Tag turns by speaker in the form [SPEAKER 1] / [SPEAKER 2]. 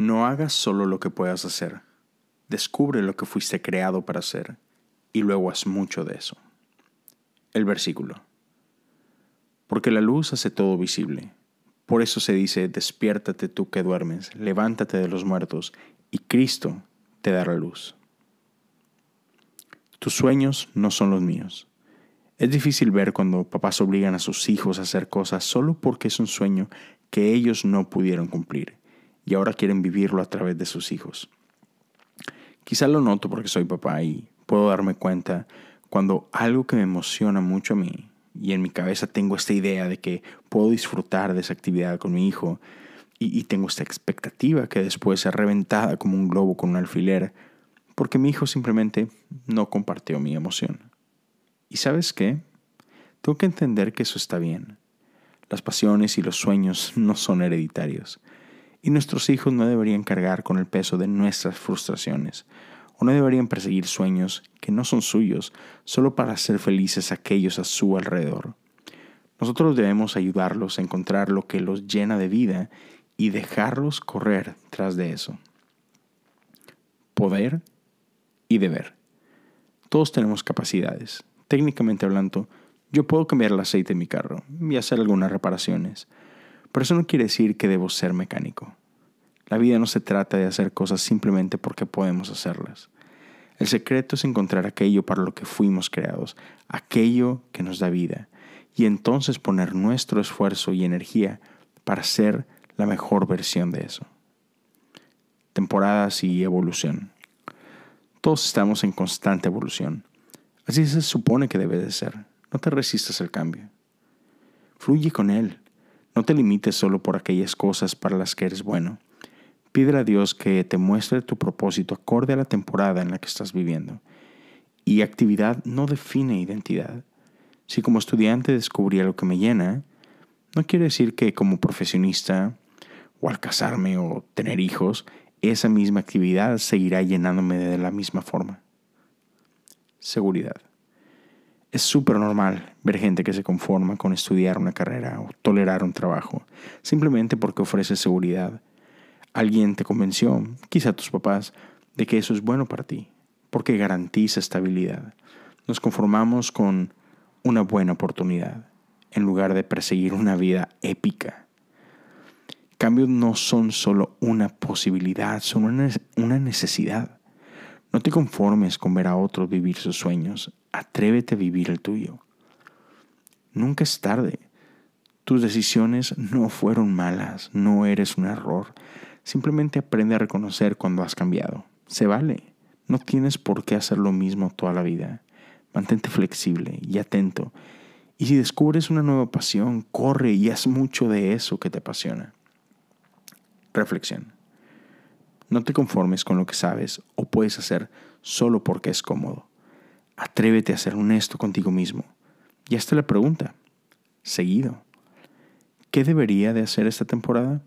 [SPEAKER 1] No hagas solo lo que puedas hacer. Descubre lo que fuiste creado para hacer y luego haz mucho de eso. El versículo. Porque la luz hace todo visible. Por eso se dice, despiértate tú que duermes, levántate de los muertos, y Cristo te dará luz. Tus sueños no son los míos. Es difícil ver cuando papás obligan a sus hijos a hacer cosas solo porque es un sueño que ellos no pudieron cumplir y ahora quieren vivirlo a través de sus hijos. Quizá lo noto porque soy papá y puedo darme cuenta cuando algo que me emociona mucho a mí y en mi cabeza tengo esta idea de que puedo disfrutar de esa actividad con mi hijo y, tengo esta expectativa que después sea reventada como un globo con un alfiler porque mi hijo simplemente no compartió mi emoción. ¿Y sabes qué? Tengo que entender que eso está bien. Las pasiones y los sueños no son hereditarios. Y nuestros hijos no deberían cargar con el peso de nuestras frustraciones, o no deberían perseguir sueños que no son suyos solo para hacer felices a aquellos a su alrededor. Nosotros debemos ayudarlos a encontrar lo que los llena de vida y dejarlos correr tras de eso. Poder y deber. Todos tenemos capacidades. Técnicamente hablando, yo puedo cambiar el aceite de mi carro y hacer algunas reparaciones, pero eso no quiere decir que debo ser mecánico. La vida no se trata de hacer cosas simplemente porque podemos hacerlas. El secreto es encontrar aquello para lo que fuimos creados, aquello que nos da vida, y entonces poner nuestro esfuerzo y energía para ser la mejor versión de eso. Temporadas y evolución. Todos estamos en constante evolución. Así se supone que debe de ser. No te resistas al cambio. Fluye con él. No te limites solo por aquellas cosas para las que eres bueno. Pídele a Dios que te muestre tu propósito acorde a la temporada en la que estás viviendo. Y actividad no define identidad. Si como estudiante descubrí lo que me llena, no quiere decir que como profesionista, o al casarme o tener hijos, esa misma actividad seguirá llenándome de la misma forma. Seguridad. Es súper normal ver gente que se conforma con estudiar una carrera o tolerar un trabajo, simplemente porque ofrece seguridad. Alguien te convenció, quizá tus papás, de que eso es bueno para ti, porque garantiza estabilidad. Nos conformamos con una buena oportunidad, en lugar de perseguir una vida épica Cambios no son solo una posibilidad, son una necesidad. No te conformes con ver a otros vivir sus sueños, atrévete a vivir el tuyo. Nunca es tarde. Tus decisiones no fueron malas, no eres un error. Simplemente aprende a reconocer cuando has cambiado. Se vale. No tienes por qué hacer lo mismo toda la vida. Mantente flexible y atento. Y si descubres una nueva pasión, corre y haz mucho de eso que te apasiona. Reflexión. No te conformes con lo que sabes o puedes hacer solo porque es cómodo. Atrévete a ser honesto contigo mismo. Y hasta la pregunta, seguido, ¿qué debería de hacer esta temporada?